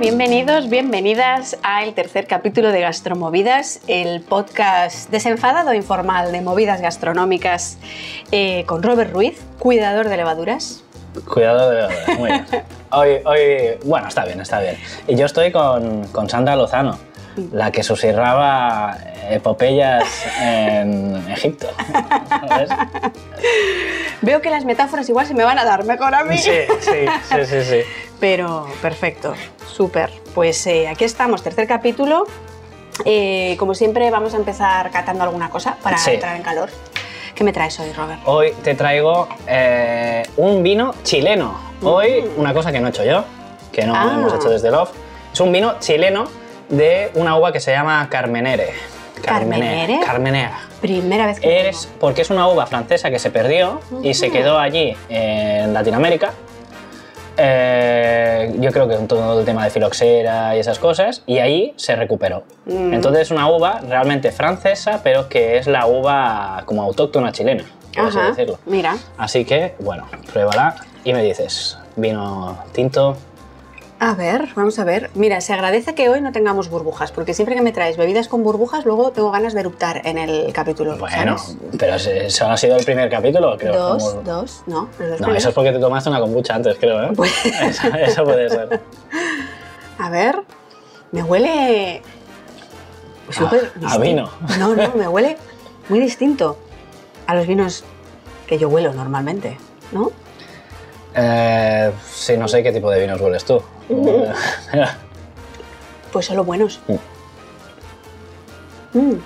bienvenidos, bienvenidas al tercer capítulo de Gastromovidas, el podcast desenfadado e informal de movidas gastronómicas eh, con Robert Ruiz, cuidador de levaduras. Cuidado de levaduras, muy bien. Hoy, hoy, bueno, está bien, está bien. Y yo estoy con, con Sandra Lozano, la que susurraba epopeyas en Egipto. ¿sabes? Veo que las metáforas igual se me van a dar mejor a mí. Sí, sí, sí, sí, sí. Pero perfecto, súper. Pues eh, aquí estamos, tercer capítulo. Eh, como siempre, vamos a empezar catando alguna cosa para Sí. entrar en calor. ¿Qué me traes hoy, Robert? Hoy te traigo eh, un vino chileno. Hoy una cosa que no he hecho yo, que no Ah. hemos hecho desde Love. Es un vino chileno de una uva que se llama Carmenere. ¿Carmenere? Carmenea. Primera vez que Es porque es una uva francesa que se perdió y se quedó allí en Latinoamérica. Eh, yo creo que todo el tema de filoxera y esas cosas, y ahí se recuperó. Mm. Entonces es una uva realmente francesa, pero que es la uva como autóctona chilena, por así decirlo. Mira, Así que, bueno, pruébala y me dices, vino tinto, a ver, vamos a ver. Mira, se agradece que hoy no tengamos burbujas, porque siempre que me traes bebidas con burbujas, luego tengo ganas de eruptar en el capítulo. bueno, ¿sabes? pero eso ha sido el primer capítulo, creo. Dos, como- dos, no, los dos No, primeros. eso es porque te tomaste una kombucha antes, creo, ¿eh? Pues- Eso, eso puede ser. A ver, me huele. súper Ah, a vino. No, no, me huele muy distinto a los vinos que yo huelo normalmente, ¿no? Eh, sí, no sé qué tipo de vinos hueles tú. Pues solo buenos. Mm. Mm.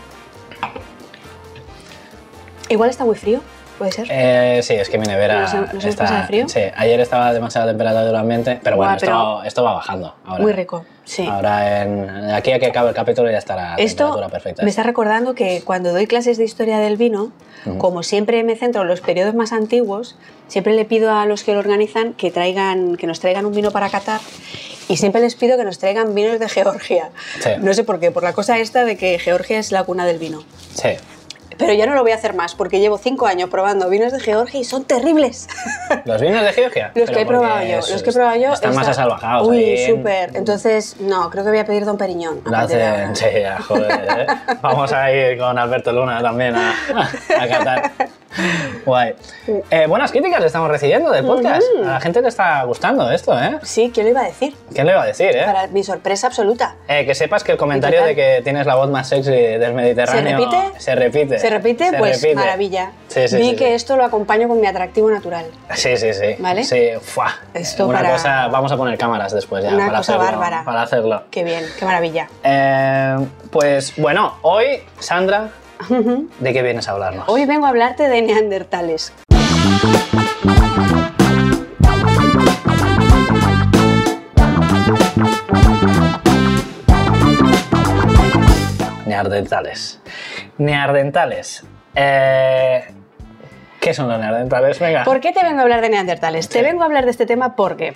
Igual está muy frío, puede ser. Eh, sí, es que mi nevera ¿Nos- nos hemos está... de frío? Sí, ayer estaba demasiada temperatura del ambiente, pero bueno, pero- Esto, esto va bajando. Ahora. muy rico, sí. Ahora, en, aquí a que acabe el capítulo ya estará Esto temperatura perfecta. me está recordando que cuando doy clases de historia del vino, como siempre me centro en los periodos más antiguos, siempre le pido a los que lo organizan que, traigan, que nos traigan un vino para catar y siempre les pido que nos traigan vinos de Georgia. Sí. No sé por qué, por la cosa esta de que Georgia es la cuna del vino. Sí. Pero ya no lo voy a hacer más porque llevo cinco años probando vinos de Georgia y son terribles. ¿Los vinos de Georgia? Los Pero que he probado yo, los que he probado yo Están más asalvajados. Uy, ahí en- súper. Entonces, no, creo que voy a pedir Don Periñón. a Lo hacen, sí, ya, joder. ¿eh? Vamos a ir con Alberto Luna también a, a Qatar. Guay. Eh, buenas críticas estamos recibiendo del podcast. A la gente le está gustando esto, ¿eh? Sí, ¿qué le iba a decir? ¿Qué le iba a decir, eh? Para mi sorpresa absoluta. Eh, que sepas que el comentario ¿Y de que tienes la voz más sexy del Mediterráneo... ¿Se repite? Se repite. ¿Se repite? pues repite. maravilla. Sí, sí, Vi sí, que esto lo acompaño con mi atractivo natural. Sí, sí, sí. ¿Vale? Sí, ¡fua! Esto Una para- cosa... Vamos a poner cámaras después ya Una para cosa hacerlo. bárbara. Para hacerlo. Qué bien, qué maravilla. Eh, pues bueno, hoy, Sandra, ¿de qué vienes a hablarnos? Hoy vengo a hablarte de neandertales. Neardentales. Neardentales. Eh, ¿Qué son los neardentales? Venga. ¿Por qué te vengo a hablar de neandertales? Te vengo a hablar de este tema porque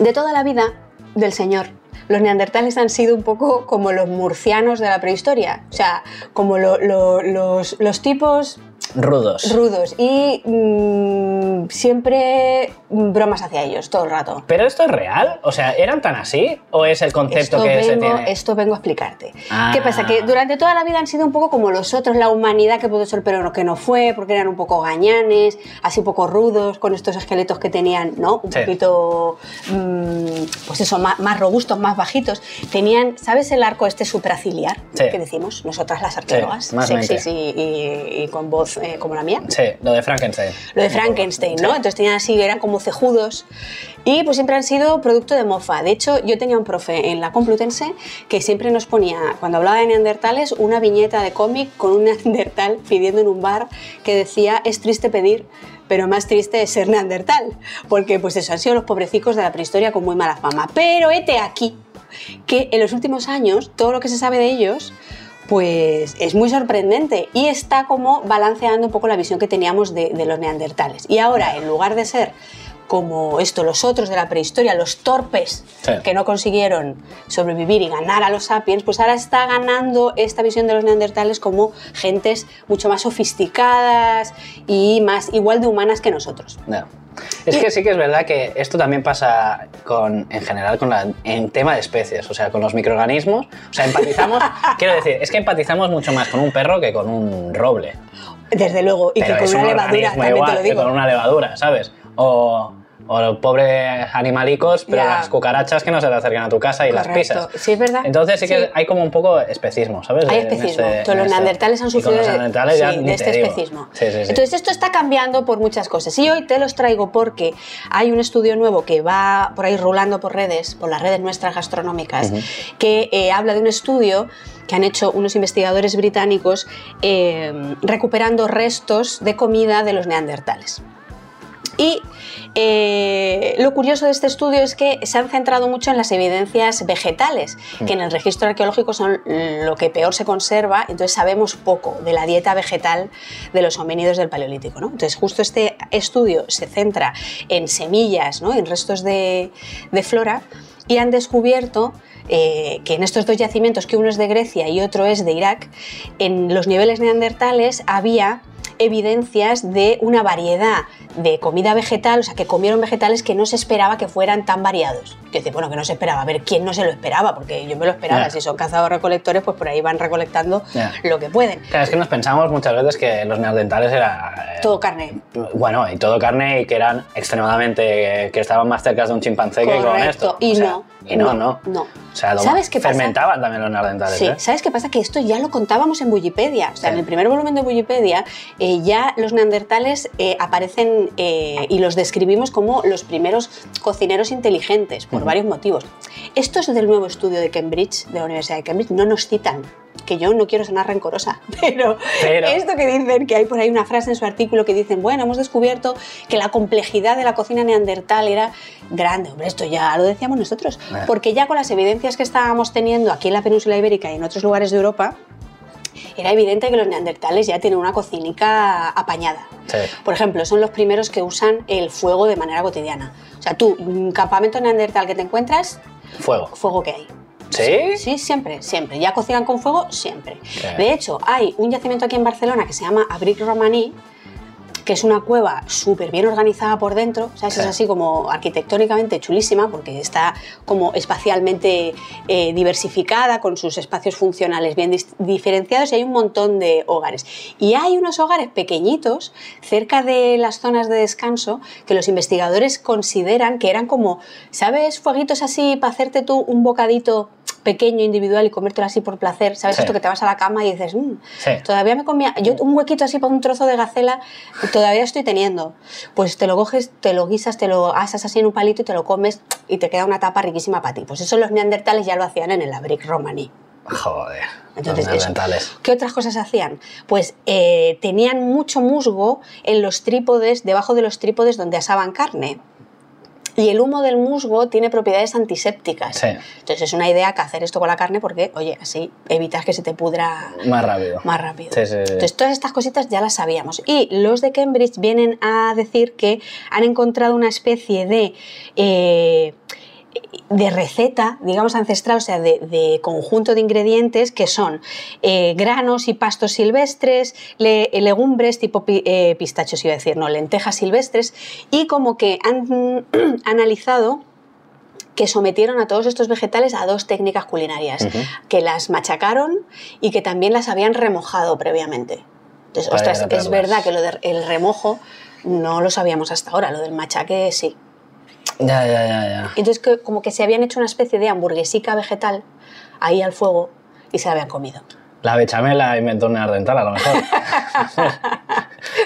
de toda la vida del Señor, los neandertales han sido un poco como los murcianos de la prehistoria. O sea, como lo- lo- los, los tipos Rudos. rudos y mm, siempre bromas hacia ellos todo el rato. ¿Pero esto es real? O sea, ¿eran tan así? ¿O es el concepto Esto que se vengo, tiene? esto vengo a explicarte. Ah. ¿Qué pasa? Que durante toda la vida han sido un poco como los otros, la humanidad que pudo ser, pero que no fue, porque eran un poco gañanes, así un poco rudos, con estos esqueletos que tenían, ¿no? Un Sí. poquito, mm, pues eso, más, más robustos, más bajitos. Tenían, ¿sabes el arco este supraciliar? Sí. Que decimos nosotras las arqueólogas, más sexys y, y- y con voz eh, como la mía. Sí, lo de Frankenstein. Lo de Frankenstein, ¿no? Entonces tenían así, eran como cejudos y pues siempre han sido producto de mofa. De hecho, yo tenía un profe en la Complutense que siempre nos ponía, cuando hablaba de neandertales, una viñeta de cómic con un neandertal pidiendo en un bar que decía, es triste pedir, pero más triste es ser neandertal. Porque pues eso, han sido los pobrecicos de la prehistoria con muy mala fama. Pero hete aquí, que en los últimos años, todo lo que se sabe de ellos pues es muy sorprendente y está como balanceando un poco la visión que teníamos de, los neandertales. Y ahora, en lugar de ser como esto, los otros de la prehistoria, los torpes Sí. que no consiguieron sobrevivir y ganar a los sapiens, pues ahora está ganando esta visión de los neandertales como gentes mucho más sofisticadas y más igual de humanas que nosotros. No. Es que sí que es verdad que esto también pasa con, en general con la, en tema de especies, o sea, con los microorganismos. O sea, empatizamos, quiero decir, es que empatizamos mucho más con un perro que con un roble. Desde luego, y Pero que con una un levadura, también igual te lo que digo. con una levadura, ¿sabes? O, o los pobres animalicos, pero Ya. las cucarachas que no se te acercan a tu casa y las Correcto. pisas. Sí, es verdad. Entonces sí que Sí. hay como un poco especismo, ¿sabes? Hay En especismo. este- Todos en los neandertales han Y con sufrido los de- neandertales ya sí, ni de te este digo. especismo. Sí, sí, sí. Entonces esto está cambiando por muchas cosas. Y hoy te los traigo porque hay un estudio nuevo que va por ahí rulando por redes, por las redes nuestras gastronómicas, que eh, habla de un estudio que han hecho unos investigadores británicos eh, recuperando restos de comida de los neandertales. Y eh, lo curioso de este estudio es que se han centrado mucho en las evidencias vegetales, que en el registro arqueológico son lo que peor se conserva, entonces sabemos poco de la dieta vegetal de los homínidos del Paleolítico. ¿no? Entonces justo este estudio se centra en semillas, ¿no? en restos de, de flora, y han descubierto eh, que en estos dos yacimientos, que uno es de Grecia y otro es de Irak, en los niveles neandertales había evidencias de una variedad de comida vegetal, o sea, que comieron vegetales que no se esperaba que fueran tan variados. Que dice, bueno, que no se esperaba. A ver, ¿quién no se lo esperaba? Porque yo me lo esperaba. Si son cazadores recolectores, pues por ahí van recolectando lo que pueden. Claro, es que nos pensamos muchas veces que los neandertales era... eh, Todo carne. Bueno, y todo carne y que eran extremadamente... que estaban más cerca de un chimpancé que con Correcto. esto. Y O sea, no. Y no, no. no. O sea, lo- ¿Sabes qué pasa? fermentaban también los neandertales, Sí, ¿eh? ¿sabes qué pasa? Que esto ya lo contábamos en Wikipedia. O sea, Sí. en el primer volumen de Wikipedia eh, ya los neandertales eh, aparecen y los describimos como los primeros cocineros inteligentes por varios motivos. Estos del nuevo estudio de Cambridge, de la Universidad de Cambridge, no nos citan. Que yo no quiero sonar rencorosa, pero, Pero- esto que dicen, que hay por ahí una frase en su artículo que dicen, bueno, hemos descubierto que la complejidad de la cocina neandertal era grande. Hombre, esto ya lo decíamos nosotros. Eh. Porque ya con las evidencias que estábamos teniendo aquí en la península ibérica y en otros lugares de Europa, era evidente que los neandertales ya tienen una cocinica apañada. Sí. Por ejemplo, son los primeros que usan el fuego de manera cotidiana. O sea, tú, un campamento neandertal que te encuentras, Fuego. fuego que hay. ¿Sí? Sí, siempre, siempre. Ya cocinan con fuego, siempre. Qué De hecho, hay un yacimiento aquí en Barcelona que se llama Abric Romaní, que es una cueva súper bien organizada por dentro, ¿sabes? Es así como arquitectónicamente chulísima porque está como espacialmente eh, diversificada con sus espacios funcionales bien diferenciados y hay un montón de hogares. Y hay unos hogares pequeñitos cerca de las zonas de descanso que los investigadores consideran que eran como, ¿sabes? Fueguitos así para hacerte tú un bocadito pequeño, individual y comértelo así por placer, ¿sabes? Sí. Esto que te vas a la cama y dices, "Mm, Sí. todavía me comía, yo un huequito así para un trozo de gacela, todavía estoy teniendo. Pues te lo coges, te lo guisas, te lo asas así en un palito y te lo comes y te queda una tapa riquísima para ti. Pues eso los neandertales ya lo hacían en el abric romaní. Joder. Entonces, los eso. neandertales. ¿Qué otras cosas hacían? Pues eh, tenían mucho musgo en los trípodes, debajo de los trípodes donde asaban carne. Y el humo del musgo tiene propiedades antisépticas. Sí. Entonces es una idea que hacer esto con la carne porque, oye, así evitas que se te pudra Más rápido. más rápido. Sí, sí, sí. Entonces, todas estas cositas ya las sabíamos. Y los de Cambridge vienen a decir que han encontrado una especie de. eh, de receta, digamos ancestral, o sea, de, de conjunto de ingredientes que son eh, granos y pastos silvestres, le- legumbres tipo pi- eh, pistachos, iba a decir, no, lentejas silvestres, y como que han analizado que sometieron a todos estos vegetales a dos técnicas culinarias, que las machacaron y que también las habían remojado previamente. Entonces, Para ostras, es verdad que lo del remojo no lo sabíamos hasta ahora, lo del machaque sí. Ya, ya, ya, ya. Entonces, que, como que se habían hecho una especie de hamburguesica vegetal ahí al fuego y se la habían comido. La bechamel la inventó un neandertal, a lo mejor.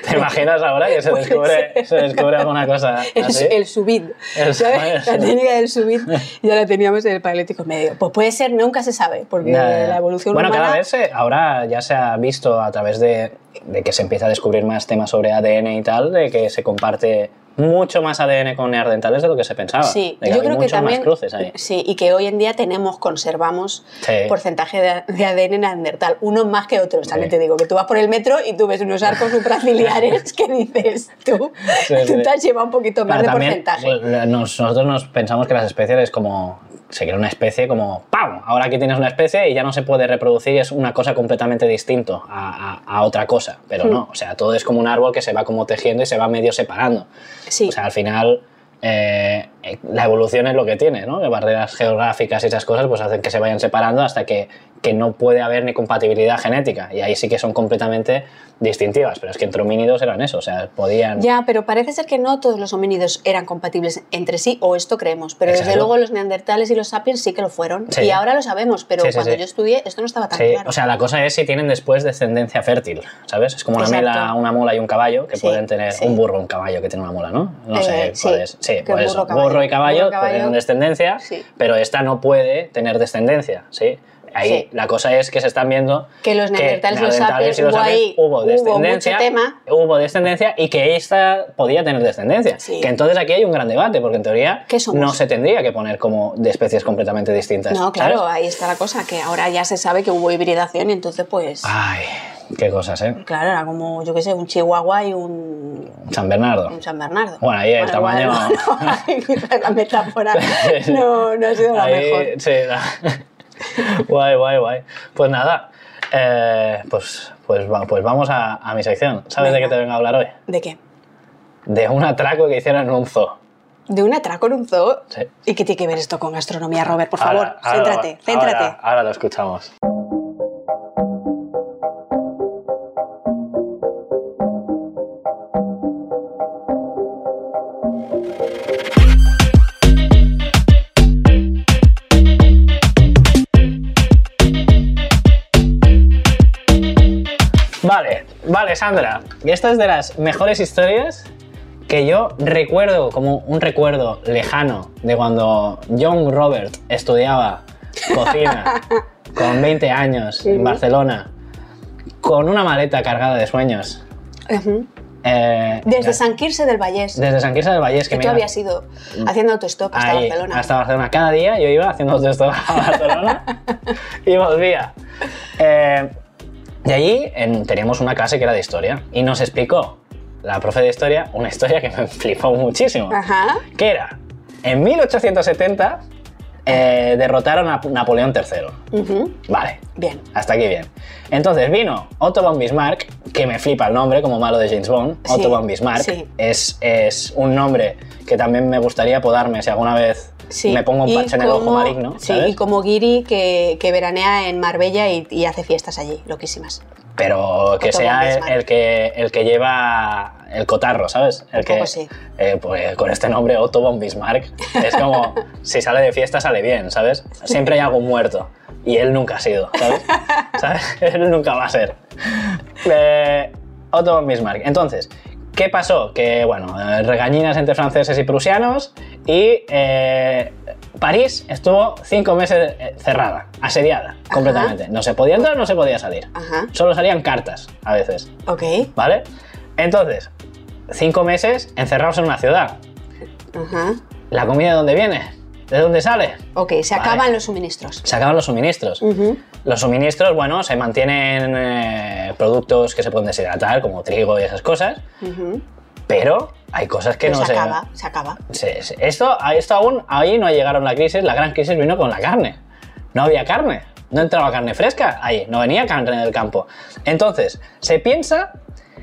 ¿Te imaginas ahora que se descubre, se descubre alguna cosa El, así? el subid, El ¿sabes? subid. La técnica del subid ya la teníamos en el paleolítico medio. Pues puede ser, nunca se sabe, porque la evolución bueno, humana... cada vez se- ahora ya se ha visto a través de de que se empieza a descubrir más temas sobre ADN y tal, de que se comparte mucho más ADN con neandertales de lo que se pensaba. Sí, de que yo hay creo que también. más cruces ahí. Sí, y que hoy en día tenemos, conservamos Sí. porcentaje de, de ADN neandertal, unos más que otros. También Sí. te digo que tú vas por el metro y tú ves unos arcos supraciliares que dices, tú, Sí, tú te has llevado un poquito más Claro, de porcentaje. pues, nos- nosotros nos pensamos que las especies es como. Se crea una especie como ¡pam! Ahora aquí tienes una especie y ya no se puede reproducir y es una cosa completamente distinto a, a- a otra cosa. Pero Hmm. no, o sea, todo es como un árbol que se va como tejiendo y se va medio separando. Sí. O sea, al final eh, la evolución es lo que tiene, ¿no? Que barreras geográficas y esas cosas pues hacen que se vayan separando hasta que, que no puede haber ni compatibilidad genética. Y ahí sí que son completamente distintivas. Pero es que entre homínidos eran eso, o sea, podían... Ya, pero parece ser que no todos los homínidos eran compatibles entre sí, o esto creemos. Pero desde luego los neandertales y los sapiens sí que lo fueron. Sí. Y ahora lo sabemos, pero Sí, sí, cuando yo estudié esto no estaba tan claro. o sea, la cosa es si tienen después descendencia fértil, ¿sabes? Es como una, mela, una mula y un caballo que pueden tener un burro, un caballo que tiene una mula, ¿no? No Eh, sé, puedes- sí, burro, eso. Burro y caballo, Burro, caballo. tienen descendencia, Sí. pero esta no puede tener descendencia, ¿sí? Ahí Sí. la cosa es que se están viendo Que los neandertales y los sapiens, hubo ahí- hubo hubo descendencia, mucho tema. hubo descendencia y que esta podía tener descendencia. Sí. Que entonces aquí hay un gran debate, porque en teoría no se tendría que poner como de especies completamente distintas. No, claro, ¿sabes? ahí está la cosa, que ahora ya se sabe que hubo hibridación y entonces pues... Ay, qué cosas, ¿eh? Claro, era como, yo qué sé, un chihuahua y un, San Bernardo. un San Bernardo. Bueno, ahí el tamaño- bueno, quizás la metáfora no, no ha sido la Ahí, mejor. Sí, la- guay, guay, guay. Pues nada, eh, pues, pues, pues vamos a, a mi sección. ¿Sabes de qué te vengo a hablar hoy? ¿De qué? De un atraco que hicieron en un zoo. ¿De un atraco en un zoo? Sí. ¿Y qué tiene que ver esto con gastronomía, Robert? Por favor, Ahora- ahora- céntrate, céntrate. Ahora, ahora lo escuchamos. Vale, Sandra. Esta es de las mejores historias que yo recuerdo como un recuerdo lejano de cuando John Robert estudiaba cocina con 20 años en Barcelona, con una maleta cargada de sueños. Eh, Desde San Quirze del Vallés, desde San Quirze del Vallés, que que tú habías ido haciendo autostop hasta ahí, Barcelona. hasta Barcelona. Cada día yo iba haciendo esto a Barcelona y volvía. Eh, y allí en- teníamos una clase que era de historia y nos explicó la profe de historia una historia que me flipó muchísimo. Ajá. Que era, en 1870 eh, derrotaron a Napoleón III. Vale, Bien. hasta aquí bien. Entonces vino Otto von Bismarck, que me flipa el nombre como malo de James Bond. Sí, Otto von Bismarck sí. es, es un nombre que también me gustaría apodarme si alguna vez Sí. me pongo un parche en el ojo maligno. Sí, ¿sabes? y como Guiri que, que veranea en Marbella y, y hace fiestas allí, loquísimas. Pero que Otto sea el que, el que lleva el cotarro, ¿sabes? El que, sí. eh, pues, con este nombre, Otto von Bismarck, es como si sale de fiesta sale bien, ¿sabes? Siempre hay algún muerto y él nunca ha sido, ¿sabes? ¿Sabes? Él nunca va a ser. Eh, Otto von Bismarck. Entonces, ¿qué pasó? Que, bueno, eh, regañinas entre franceses y prusianos y eh, París estuvo cinco meses cerrada, asediada completamente. No se podía entrar, no se podía salir. Ajá. Solo salían cartas a veces, Ok. ¿vale? Entonces, cinco meses encerrados en una ciudad. Ajá. ¿La comida de dónde viene? ¿De dónde sale? Ok, se Vale. acaban los suministros. Se acaban los suministros. Los suministros, bueno, se mantienen eh, productos que se pueden deshidratar, como trigo y esas cosas, pero hay cosas que Pero no se se... acaba, se acaba. se- esto, esto aún, ahí no llegaron la crisis, la gran crisis vino con la carne. No había carne, no entraba carne fresca ahí, no venía carne del campo. Entonces, se piensa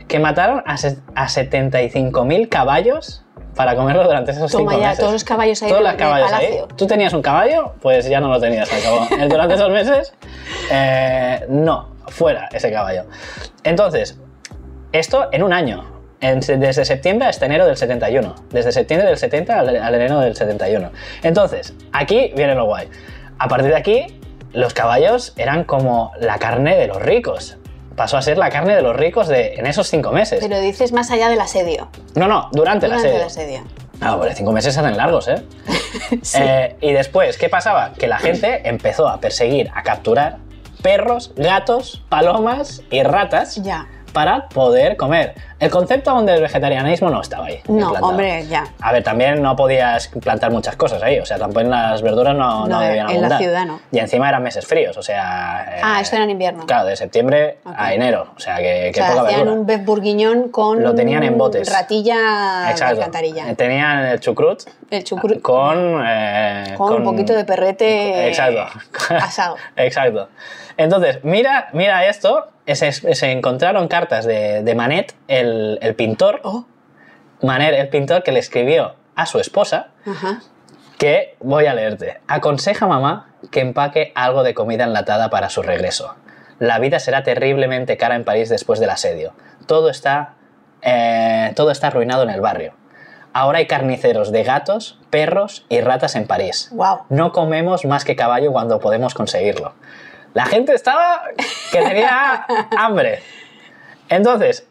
que mataron a, a 75.000 caballos para comerlo durante esos Toma cinco ya, meses. todos los caballos ahí Todos los caballos ahí. ¿Tú tenías un caballo? Pues ya no lo tenías. se acabó. Durante esos meses, eh, no, fuera ese caballo. Entonces, esto en un año. En- desde septiembre hasta enero del 71. Desde septiembre del 70 al, al enero del 71. Entonces, aquí viene lo guay. A partir de aquí, los caballos eran como la carne de los ricos. Pasó a ser la carne de los ricos de, en esos cinco meses. Pero dices más allá del asedio. no, no, durante, Durante la el asedio. Ah, pues cinco meses se hacen largos, ¿eh? Sí. Eh, y después, ¿qué pasaba? Que la gente empezó a perseguir, a capturar perros, gatos, palomas y ratas Ya. Para poder comer. El concepto aún del vegetarianismo no estaba ahí. No, implantado. hombre, ya. A ver, también no podías plantar muchas cosas ahí, o sea, tampoco las verduras no, no No, debían en la ciudad no. Y encima eran meses fríos, o sea... eh, Ah, esto era en invierno. Claro, de septiembre Ok. a enero, o sea, que, O que sea, poca hacían verdura. un beef bourguignon con Lo tenían en botes. ratilla de Exacto. alcantarilla. Tenían el chucrut El chucrut con, eh, con, un poquito de perrete Exacto. asado. Exacto. Entonces, mira, mira esto. Se, se encontraron cartas de, de Manet, el, el pintor. Oh, Manet, el pintor que le escribió a su esposa, ajá. que voy a leerte. Aconseja a mamá que empaque algo de comida enlatada para su regreso. La vida será terriblemente cara en París después del asedio. Todo está, eh, todo está arruinado en el barrio. Ahora hay carniceros de gatos, perros y ratas en París. Wow. No comemos más que caballo cuando podemos conseguirlo. La gente estaba que tenía hambre. Entonces,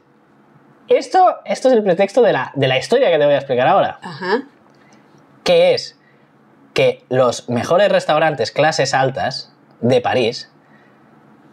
esto, esto es el pretexto de la, de la historia que te voy a explicar ahora Ajá. que es que los mejores restaurantes clases altas de París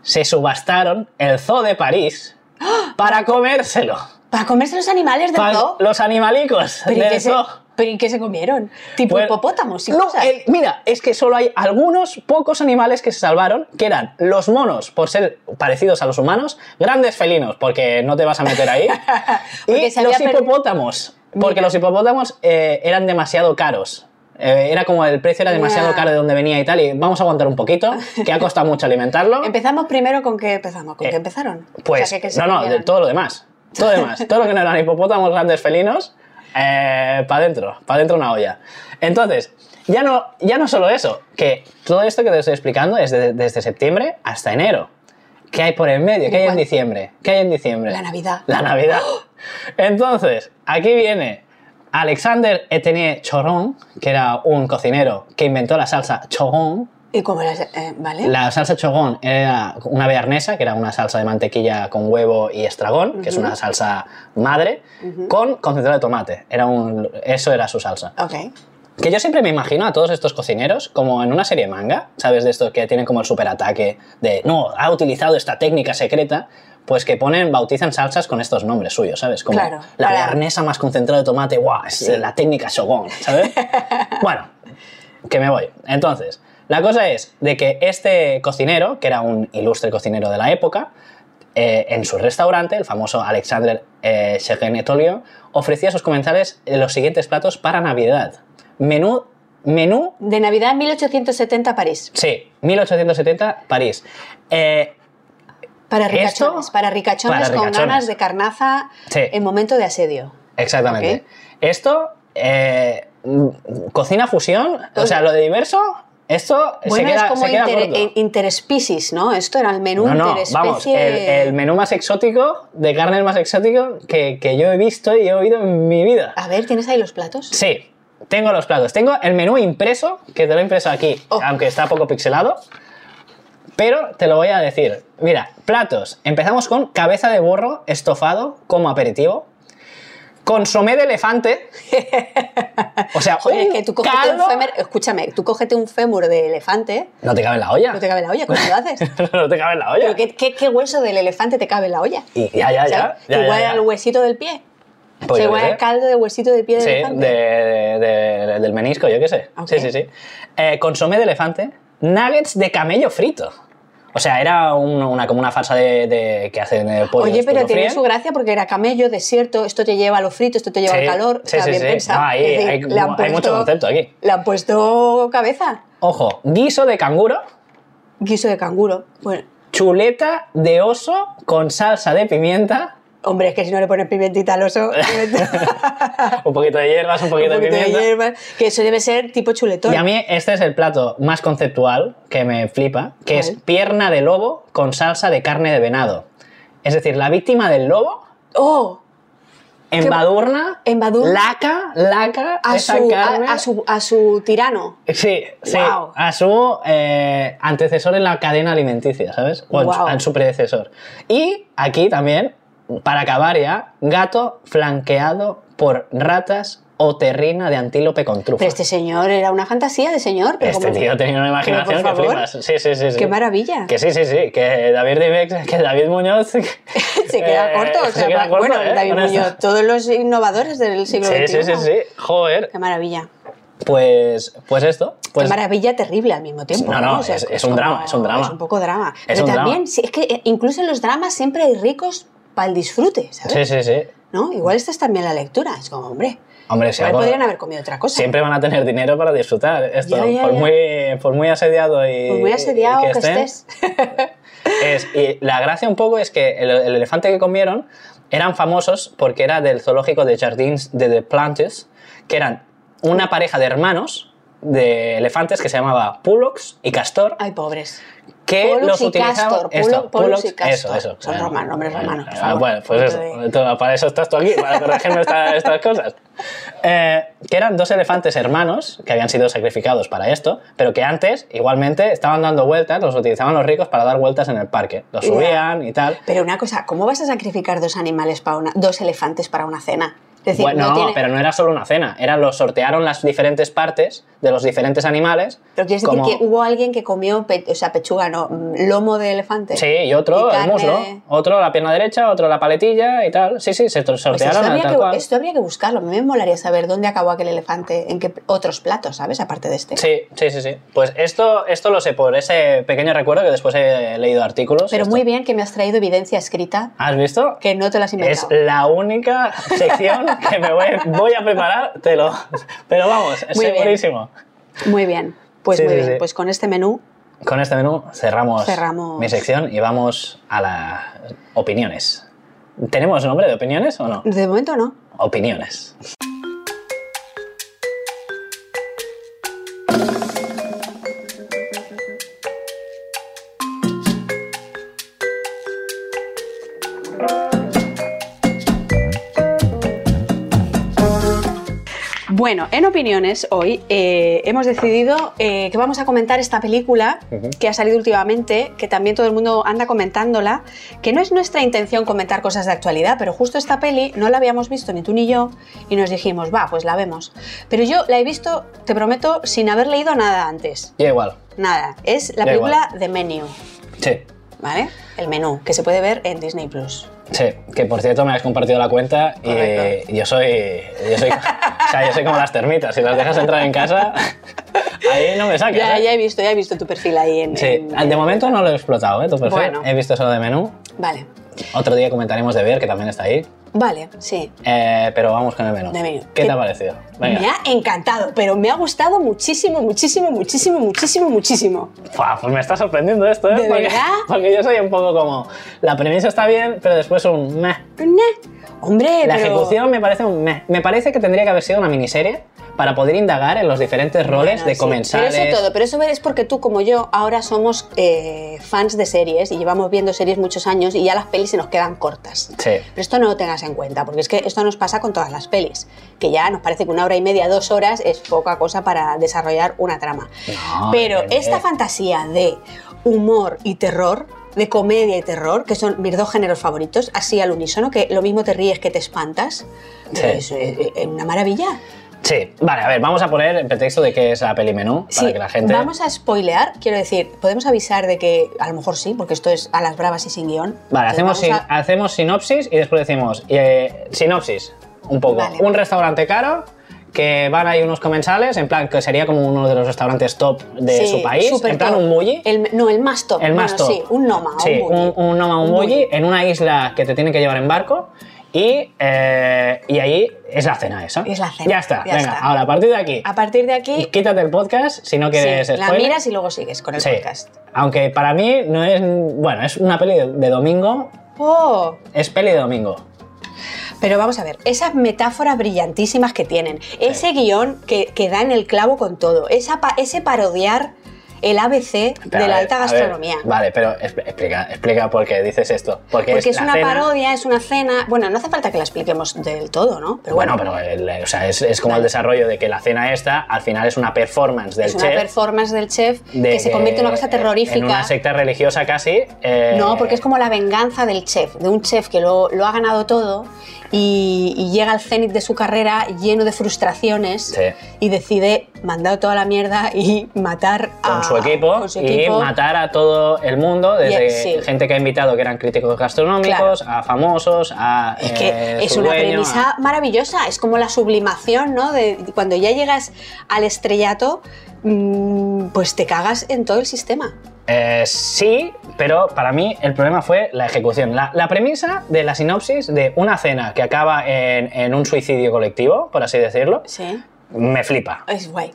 se subastaron el zoo de París para comérselo. Para comerse los animales del Pa- zoo. Los animalicos ¿Pero y, del qué se, zoo. ¿Pero y qué se comieron? Tipo Pues- hipopótamos y No, cosas. el- mira, es que solo hay algunos pocos animales que se salvaron, que eran los monos, por ser parecidos a los humanos, grandes felinos, porque no te vas a meter ahí, y los hipopótamos, porque Mira. los hipopótamos eh, eran demasiado caros. Eh, era como el precio era demasiado caro de donde venía y tal, y vamos a aguantar un poquito, que ha costado mucho alimentarlo. Empezamos primero con qué empezamos, con Eh, qué empezaron. Pues, O sea, que- que no, no, de todo lo demás. Todo lo demás. todo lo que no eran hipopótamos, grandes felinos, para adentro, para adentro una olla. Entonces, ya no, ya no solo eso, que todo esto que te estoy explicando es de- desde septiembre hasta enero. ¿Qué hay por el medio? ¿Qué hay en diciembre? ¿Qué hay en diciembre? La Navidad. La Navidad. Entonces, aquí viene Alexander Etienne Choron, que era un cocinero que inventó la salsa choron, ¿Y cómo las, eh, ¿Vale? la salsa chogón era una bearnesa, que era una salsa de mantequilla con huevo y estragón, que es una salsa madre, con concentrado de tomate. Era un, eso era su salsa. Ok. Que yo siempre me imagino a todos estos cocineros como en una serie manga, ¿sabes? De estos que tienen como el superataque de, no, ha utilizado esta técnica secreta, pues que ponen, bautizan salsas con estos nombres suyos, ¿sabes? Como Claro, la para- bearnesa más concentrado de tomate, guau, es la técnica Shogun, ¿sabes? bueno, que me voy. Entonces, la cosa es de que este cocinero, que era un ilustre cocinero de la época, eh, en su restaurante, el famoso Alexander eh, ofrecía a sus comensales eh, los siguientes platos para Navidad. Menú, menú, De Navidad 1870 París. sí, 1870, París. Eh, Para ¿Esto? ricachones. Para ricachones Para con ricachones. ganas de carnaza Sí. en momento de asedio. exactamente. Esto, eh, mm, cocina fusión, o sea, lo de diverso, esto se queda, es como se queda inter- corto. in- interespecies, ¿no? Esto era el menú No, no, interespecie. vamos, el, el menú más exótico, de carne más exótico que, que yo he visto y he oído en mi vida. A ver, ¿tienes ahí los platos? Sí, tengo los platos. Tengo el menú impreso, que te lo he impreso aquí, Oh. aunque está poco pixelado. Pero te lo voy a decir. Mira, platos. Empezamos con cabeza de burro estofado como aperitivo. Consomé de elefante. O sea, Joder, es un que tú cógete caldo- un fémur, escúchame, tú cógete un fémur de elefante, No te cabe en la olla. no te cabe en la olla, ¿cómo lo haces? no te cabe en la olla. Pero ¿qué, qué, qué hueso del elefante te cabe en la olla? Y ya, ya, ya. Ya, igual ya, ya. al huesito del pie. Pues yo igual al caldo de huesito del pie del Sí, de, elefante. de- de- del menisco, yo qué sé. Ok. Sí, sí, sí. Eh, consomé de elefante, nuggets de camello frito. O sea, era un- una, como una farsa de, de- que hacen de pollo. Oye, pero tiene su gracia porque era camello, desierto, esto te lleva a lo frito, esto te lleva Sí, al calor, sí, sí, bien pensado. No, ahí decir, hay- le han hay mucho concepto aquí. Le han puesto cabeza. Ojo, guiso de canguro, Guiso de canguro. Bueno, chuleta de oso con salsa de pimienta, hombre, es que si no le pones pimentita al oso, un poquito de hierbas, un un poquito, poquito de de pimienta. hierba, que eso debe ser tipo chuletón. Y a mí este es el plato más conceptual que me flipa, que es pierna de lobo con salsa de carne de venado. Es decir, la víctima del lobo ¡Oh! embadurna, Embadurna laca, laca A esa su, carne. a, a su, a su tirano. Sí, sí, Guau. a su eh, antecesor en la cadena alimenticia, ¿sabes? O en, en su predecesor. Y aquí también, para acabar ya, gato flanqueado por ratas o terrina de antílope con trufa. Pero este señor era una fantasía de señor. Pero Este como- tío tenía una imaginación que flipas. Sí, sí, sí, sí. Qué maravilla. Que sí, sí, sí. Que David Dimex, que David Muñoz. Se queda eh, corto. o se sea, queda corto, bueno, ¿eh? David esto. Muñoz, todos los innovadores del siglo Sí, XXI. sí, sí, sí. Joder. Qué maravilla. Pues, pues esto. Pues, Qué maravilla terrible al mismo tiempo. No, no, es- es un drama, es un drama. Es un poco drama. Es Pero también, drama. sí, es que eh, incluso en los dramas siempre hay ricos para el disfrute, ¿sabes? sí, sí, sí. ¿No? Igual esta es también la lectura. Es como, hombre, Hombre, si algo- podrían haber comido otra cosa. siempre van a tener dinero para disfrutar esto. Ya, ya, por, ya. Muy, por muy asediado y. Por muy asediado que, estén, estés. Es, y la gracia un poco es que el, el elefante que comieron eran famosos porque era del zoológico de Jardins de the Plantes, que eran una pareja de hermanos de elefantes que se llamaba Pulox y Castor, Ay, pobres. Que los y utilizaban... Castor, Pulox, y Castor. Eso, eso. Son romanos, nombres romanos, por Ah, favor. Bueno, pues eso. Todo- Para eso estás tú aquí, para corregirme esta- estas cosas. Eh, que eran dos elefantes hermanos que habían sido sacrificados para esto, pero que antes, igualmente, estaban dando vueltas, los utilizaban los ricos para dar vueltas en el parque. Los subían y tal. Pero una cosa, ¿cómo vas a sacrificar dos animales para una, dos elefantes para una cena? Es decir, Bueno, no tiene... pero no era solo una cena, era los sortearon las diferentes partes de los diferentes animales. Pero quieres decir como- que hubo alguien que comió, pe- o sea, pechuga, no, mm, lomo de elefante. Sí, y otro Y el muslo, de- otro la pierna derecha, otro la paletilla y tal. Sí, sí, se Pues esto, sortearon habría tal que, cual. esto habría que buscarlo. Me molaría saber dónde acabó aquel elefante, en qué otros platos, ¿sabes? Aparte de este. Sí, sí, sí, sí. Pues esto, esto lo sé por ese pequeño recuerdo que después he leído artículos. Pero Esto- muy bien que me has traído evidencia escrita ¿Has visto? que no te la has Es inventado. la única sección que me voy, voy a preparar, te lo... Pero vamos, Muy bien. segurísimo. Muy bien. Pues Sí, muy sí, bien. sí. Pues con este menú Con este menú cerramos, Cerramos. mi sección y vamos a las opiniones. ¿Tenemos nombre de opiniones o no? de momento no. Opiniones. Bueno, en opiniones hoy eh, hemos decidido eh, que vamos a comentar esta película que ha salido últimamente, que también todo el mundo anda comentándola, que no es nuestra intención comentar cosas de actualidad, pero justo esta peli no la habíamos visto ni tú ni yo y nos dijimos, va, pues la vemos. Pero yo la he visto, te prometo, sin haber leído nada antes. Y igual. Nada, es la película The Menu, Sí. ¿vale? El menú, que se puede ver en Disney Plus. Sí, que por cierto me has compartido la cuenta y yo soy, yo soy, o sea, yo soy como las termitas, si las dejas entrar en casa, ahí no me sacas. Ya, ¿eh? ya he visto, ya he visto tu perfil ahí en... Sí, en- de momento no lo he explotado, ¿eh? Tu perfil. Bueno. He visto solo de menú. Vale, Otro día comentaremos de ver, que también está ahí. Vale, sí. Eh, pero vamos con el menú. De menú. ¿Qué ¿Qué- te ha parecido? Venga. Me ha encantado, pero me ha gustado muchísimo, muchísimo, muchísimo, muchísimo, muchísimo. Fua, pues me está sorprendiendo esto, ¿eh? ¿De porque, verdad? porque yo soy un poco como. La premisa está bien, pero después un meh. Nah. Hombre, La pero... ejecución me parece un meh. Me parece que tendría que haber sido una miniserie para poder indagar en los diferentes roles Bueno, de sí. comensales. Pero eso todo, pero eso es porque tú como yo ahora somos eh, fans de series y llevamos viendo series muchos años y ya las pelis se nos quedan cortas. Sí. Pero esto no lo tengas en cuenta, porque es que esto nos pasa con todas las pelis, que ya nos parece que una hora y media, dos horas es poca cosa para desarrollar una trama. No, Pero esta fantasía de humor y terror, de comedia y terror, que son mis dos géneros favoritos, así al unísono, que lo mismo te ríes que te espantas, Sí. es, es- es una maravilla. Sí, vale, a ver, vamos a poner el pretexto de que es la peli menú para que la gente. vamos a spoilear, quiero decir, podemos avisar de que a lo mejor sí, porque esto es a las bravas y sin guion. Vale, hacemos, sin- vamos a- hacemos sinopsis y después decimos eh, sinopsis, un poco. Vale. Un restaurante caro que van ahí unos comensales, en plan que sería como uno de los restaurantes top de Sí, su país, en plan top. un bully. El- no, el más top. El más Bueno, top. Sí, un Noma. Sí, un, bully. un, un Noma, un Un bully. en una isla que te tienen que llevar en barco y, eh, y ahí es la cena esa. Es la cena, Ya está, ya venga, está. ahora a partir de aquí, A partir de aquí, quítate el podcast si no quieres sí, la spoiler. miras y luego sigues con el Sí, podcast. aunque para mí no es, bueno, es una peli de, de domingo, Oh, es peli de domingo. Pero vamos a ver, esas metáforas brillantísimas que tienen, ese guion que, que da en el clavo con todo, esa ese parodiar el ABC Pero de la ver, alta ver, gastronomía. vale, pero explica, explica por qué dices esto. Porque, Porque es una cena- parodia, es una cena. Bueno, no hace falta que la expliquemos del todo, ¿no? Pero Bueno, bueno, pero el- o sea, es, es como el desarrollo de que la cena esta al final es una performance del es una chef. performance del chef de que se convierte en una cosa terrorífica. En una secta religiosa casi. eh, No, porque es como la venganza del chef, de un chef que lo, lo ha ganado todo y, y llega al cenit de su carrera lleno de frustraciones Sí. y decide mandar toda la mierda y matar a, su equipo con su y matar a todo el mundo, desde sí. gente que ha invitado que eran críticos gastronómicos, a famosos, a Es que eh, es una dueño, premisa a- maravillosa, es como la sublimación, ¿no? De cuando ya llegas al estrellato, mm, pues te cagas en todo el sistema. Eh, sí, pero para mí el problema fue la ejecución. La, la premisa de la sinopsis de una cena que acaba en, en un suicidio colectivo, por así decirlo, Sí. me flipa. Es guay.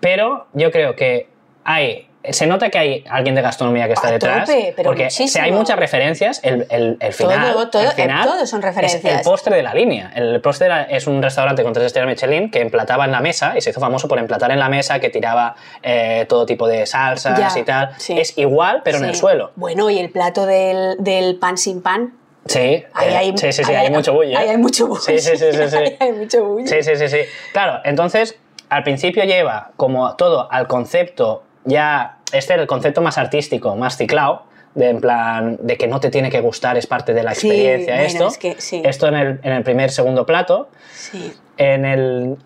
Pero yo creo que hay. Se nota que hay alguien de gastronomía que está A detrás. tope, pero porque muchísimo. si hay muchas referencias. El, el- el final. Todo, todo, el final todo son Es referencias. el postre de la línea. El postre es un restaurante con tres estrellas Michelin que emplataba en la mesa y se hizo famoso por emplatar en la mesa, que tiraba eh, todo tipo de salsas Ya, y tal. sí. Es igual, pero en el suelo. Bueno, y el plato del, del pan sin pan. Sí, Ahí eh, hay, sí, sí, sí, hay, mucho bully. ¿eh? Ahí hay mucho bully. Sí, sí, sí, sí. Ahí hay mucho bully. Sí, sí, sí, sí. Claro, entonces al principio lleva como todo al concepto ya, este era el concepto más artístico, más ciclado, de en plan, de que no te tiene que gustar, es parte de la Sí, experiencia bueno, esto. es que sí. Esto en el, en el primer, segundo plato. Sí. En el,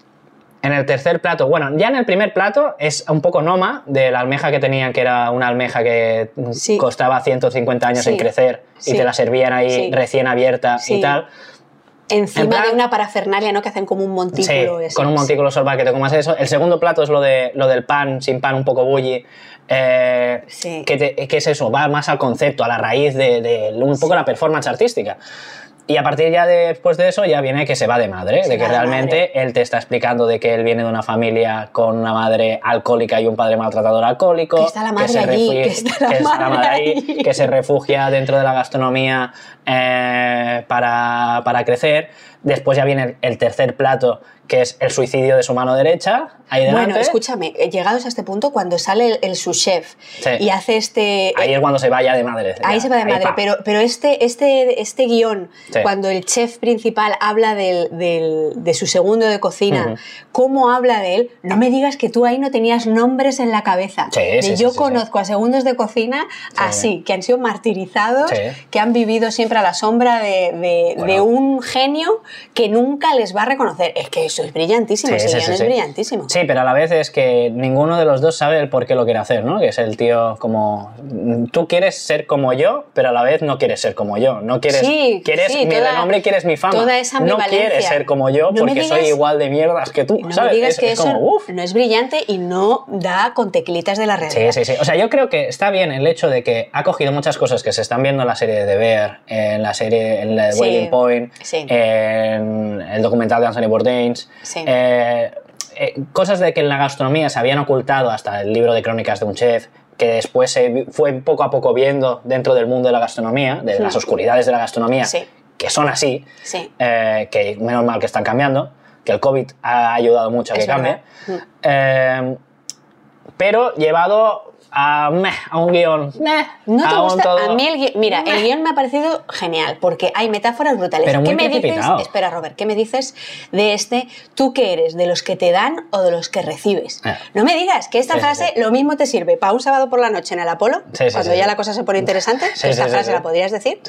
en el tercer plato, bueno, ya en el primer plato es un poco noma de la almeja que tenían, que era una almeja que costaba 150 años en crecer y te la servían ahí recién abierta y tal. Encima plan- de una parafernalia, ¿no? Que hacen como un montículo. Sí, ese. con un montículo sol para que te comas eso. El segundo plato es lo, de, lo del pan, sin pan, un poco bully. eh, Sí. que, te- que es eso, va más al concepto, a la raíz de, de un poco la performance artística. Y a partir ya de- después de eso ya viene que se va de madre, Se de que de realmente él te está explicando de que él viene de una familia con una madre alcohólica y un padre maltratador alcohólico. Que está la madre se allí, que está la que está madre madre ahí, que se refugia dentro de la gastronomía eh, para, para crecer. Después ya viene el tercer plato, que es el suicidio de su mano derecha. Ahí delante. Bueno, escúchame, eh, llegados a este punto, cuando sale el, el su chef Sí. y hace este. Ahí es cuando se vaya de madre. Ahí ya, se va de madre, pero, pero este, este, este guion, Sí. cuando el chef principal habla del, del- de su segundo de cocina, cómo habla de él, no me digas que tú ahí no tenías nombres en la cabeza. Sí, De yo conozco a segundos de cocina así, que han sido martirizados, que han vivido siempre a la sombra de, de- Bueno. de un genio que nunca les va a reconocer. Es que es brillantísimo, Sí, ese sí, guion sí, es brillantísimo. Sí, pero a la vez es que ninguno de los dos sabe el por qué lo quiere hacer, ¿no? Que es el tío como... Tú quieres ser como yo, pero a la vez no quieres ser como yo. No quieres... Sí, quieres mi toda- renombre, quieres mi fama. toda esa no quieres ser como yo No porque soy igual de mierdas que tú, No ¿sabes? me digas es, que es eso como, uf. no es brillante y no da con teclitas de la realidad. Sí, sí, sí. O sea, yo creo que está bien el hecho de que ha cogido muchas cosas que se están viendo en la serie de The Bear, en la serie, en la de Point, en el documental de Anthony Bourdain. Sí. eh, eh, cosas de que en la gastronomía se habían ocultado hasta el libro de crónicas de un chef que después se fue poco a poco viendo dentro del mundo de la gastronomía, de las oscuridades de la gastronomía, Sí. que son así, Sí. eh, que menos mal que están cambiando, que el COVID ha ayudado mucho a que cambie. Mm. Eh, pero llevado a, meh, a un guion. ¿No te a gusta? todo- A mí el guion, mira, el guion me ha parecido genial porque hay metáforas brutales. Pero ¿Qué me dices? Espera, Robert, ¿qué me dices de este? ¿Tú qué eres? ¿De los que te dan o de los que recibes? Ah. No me digas que esta Sí, frase sí. lo mismo te sirve para un sábado por la noche en el Apolo, Sí, cuando ya la cosa se pone interesante, esta frase la podrías decir,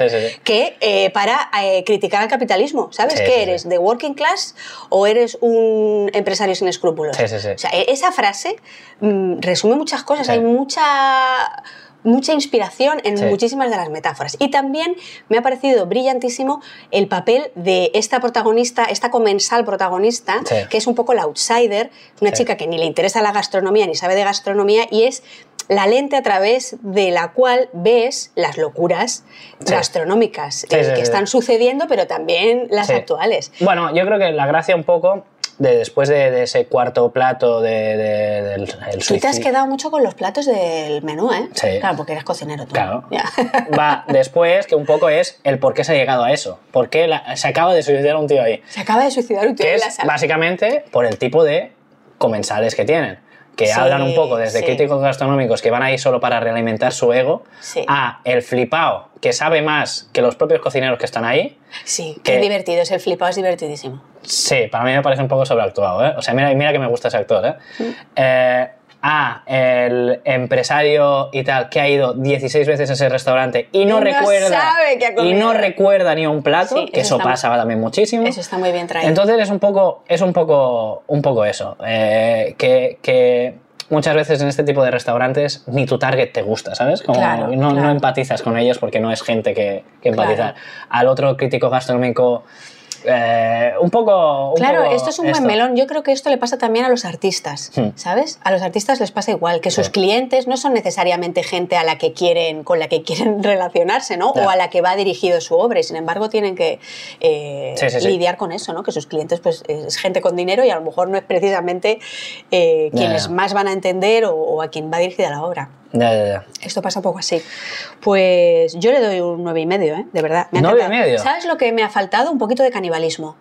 que eh, para eh, criticar al capitalismo, ¿sabes? ¿Qué eres? ¿De working class o eres un empresario sin escrúpulos? O sea, e- esa frase mm, resume muchas cosas, hay mucha mucha inspiración en Sí. muchísimas de las metáforas. Y también me ha parecido brillantísimo el papel de esta protagonista, esta comensal protagonista, Sí. que es un poco la outsider, una Sí. chica que ni le interesa la gastronomía ni sabe de gastronomía y es la lente a través de la cual ves las locuras gastronómicas eh, que están sucediendo, pero también las actuales. Bueno, yo creo que la gracia un poco de después de, de ese cuarto plato de, de- del el Tú te has quedado mucho con los platos del menú, ¿eh? Sí. Claro, porque eres cocinero tú. Claro. Va después, que un poco es el por qué se ha llegado a eso. ¿Por qué la- se acaba de suicidar un tío ahí? Se acaba de suicidar un tío Que en la es sala. básicamente por el tipo de comensales que tienen. Que Sí, hablan un poco desde sí. críticos gastronómicos que van ahí solo para realimentar su ego, Sí. a el flipao que sabe más que los propios cocineros que están ahí. Sí, que- qué divertido, es el flipado, es divertidísimo. Sí, para mí me parece un poco sobreactuado, ¿eh? O sea, mira, mira que me gusta ese actor, ¿eh? Mm. Eh, a el empresario y tal que ha ido 16 veces a ese restaurante y no, Y recuerda sabe que ha y no recuerda ni un plato, Sí, que eso eso está- pasa también muchísimo. Eso está muy bien traído. Entonces es un poco, es un poco, un poco eso, eh, que, que muchas veces en este tipo de restaurantes ni tu target te gusta, ¿sabes? Como Claro, no, no empatizas con ellos porque no es gente que, que empatizar. Claro. Al otro crítico gastronómico, eh, un poco... un Claro, poco esto es un buen melón. Yo creo que esto le pasa también a los artistas, Hmm. ¿sabes? A los artistas les pasa igual, que sus clientes no son necesariamente gente a la que quieren, con la que quieren relacionarse, ¿no? Claro. O a la que va dirigido su obra. Y sin embargo, tienen que eh, Sí, sí, sí. lidiar con eso, ¿no? Que sus clientes, pues, es gente con dinero y a lo mejor no es precisamente eh, quienes más van a entender o, o a quien va dirigida la obra. Ya, ya, ya. Esto pasa un poco así. Pues yo le doy un nueve y medio, ¿eh? de verdad. Me ha ¿Nueve y encantado. medio? ¿Sabes lo que me ha faltado? Un poquito de canibalismo.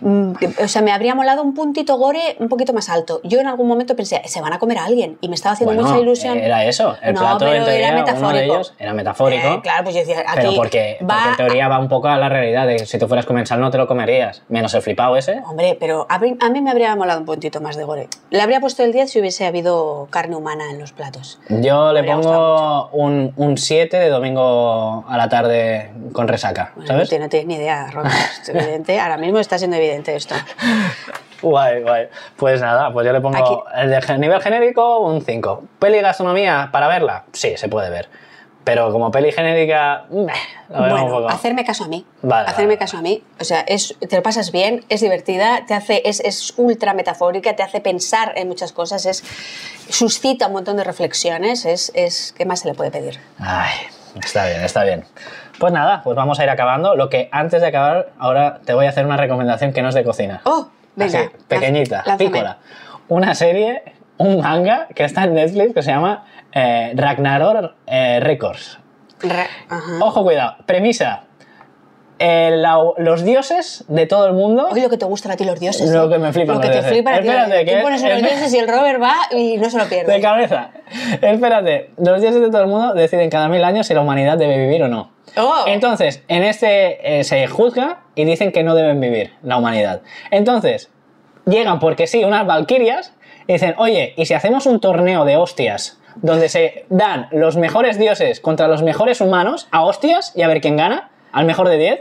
Mm, O sea, me habría molado un puntito gore un poquito más alto. Yo en algún momento pensé, se van a comer a alguien. Y me estaba haciendo Bueno, mucha ilusión. Era eso, el No, plato pero en teoría, era uno de metafórico. ellos era metafórico. Eh, claro, pues yo decía, aquí Pero porque, porque va en teoría va un poco a la realidad de que si tú fueras comensal no te lo comerías, menos el flipado ese. Hombre, pero a mí, a mí me habría molado un puntito más de gore. Le habría puesto el 10 si hubiese habido carne humana en los platos. Yo le pongo un, un 7 de domingo a la tarde con resaca, ¿sabes? No, tienes, no tienes ni idea, evidente. Ahora mismo está siendo evidente esto. Guay, guay. Pues nada, pues yo le pongo Aquí. el nivel genérico un 5. ¿Peli gastronomía para verla? Sí, se puede ver. Pero como peli genérica, meh, lo veo un Bueno, poco. hacerme caso a mí. Vale, hacerme vale, caso a mí. O sea, es, te lo pasas bien, es divertida, te hace, es, es ultra metafórica, te hace pensar en muchas cosas, es, suscita un montón de reflexiones. Es, es, ¿Qué más se le puede pedir? Ay, está bien, está bien. Pues nada, pues vamos a ir acabando. Lo que antes de acabar, ahora te voy a hacer una recomendación que no es de cocina. ¡Oh! Venga. Así, pequeñita, lánzame. pícola. Una serie, un manga que está en Netflix que se llama eh, Ragnarok eh, Records. Ajá. Ojo, cuidado. Premisa. Eh, la- los dioses de todo el mundo. Oye, lo que te gustan a ti los dioses. Lo ¿eh? que me flipan Lo que los te dioses. flipan a ti. Espérate, Tú que- pones unos espera- dioses y el Robert va y no se lo pierde. De cabeza. Espérate. Los dioses de todo el mundo deciden cada mil años si la humanidad debe vivir o no. Oh. Entonces, en este eh, se juzga y dicen que no deben vivir la humanidad. Entonces, llegan porque sí unas valquirias y dicen, oye, ¿y si hacemos un torneo de hostias donde se dan los mejores dioses contra los mejores humanos a hostias y a ver quién gana? Al mejor de 10.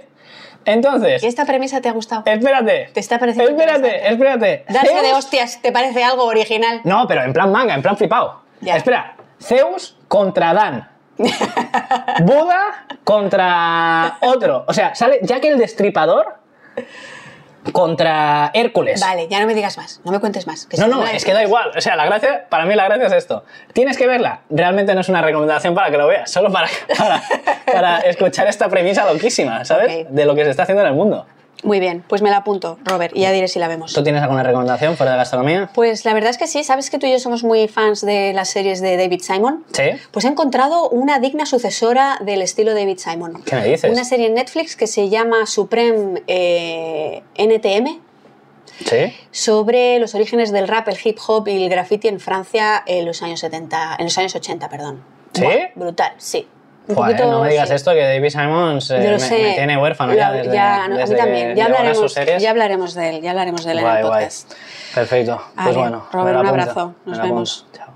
Entonces, ¿Y esta premisa te ha gustado? espérate. ¿Te está pareciendo Espérate, espérate. Darse de hostias, ¿te parece algo original? no, pero en plan manga, en plan flipado. Ya. Espera, Zeus contra Dan. Buda contra otro. O sea, sale Jack el Destripador contra Hércules. Vale, ya no me digas más, no me cuentes más. que No, no, es que da igual. O sea, la gracia, para mí la gracia es esto. Tienes que verla. Realmente no es una recomendación para que lo veas, solo para, para, para escuchar esta premisa loquísima, ¿sabes? Ok. De lo que se está haciendo en el mundo. Muy bien, pues me la apunto, Robert, y ya diré si la vemos. ¿Tú tienes alguna recomendación fuera de gastronomía? Pues la verdad es que sí, sabes que tú y yo somos muy fans de las series de David Simon. Sí. Pues he encontrado una digna sucesora del estilo David Simon. ¿Qué me dices? Una serie en Netflix que se llama Supreme eh, NTM, Sí. sobre los orígenes del rap, el hip hop y el graffiti en Francia en los años 70, en los años 80, perdón. ¿Sí? Buah, brutal, sí. Un eh, poquito, no me digas sí. esto que David Simons eh, lo me, me tiene huérfano ya, La- desde, ya, no, a mí desde también. Ya hablaremos, ya hablaremos de él, ya hablaremos de él en Guay, el guay. podcast. Perfecto. Pues Vale, bueno. Robert, un apunto, abrazo. Nos vemos. Chao.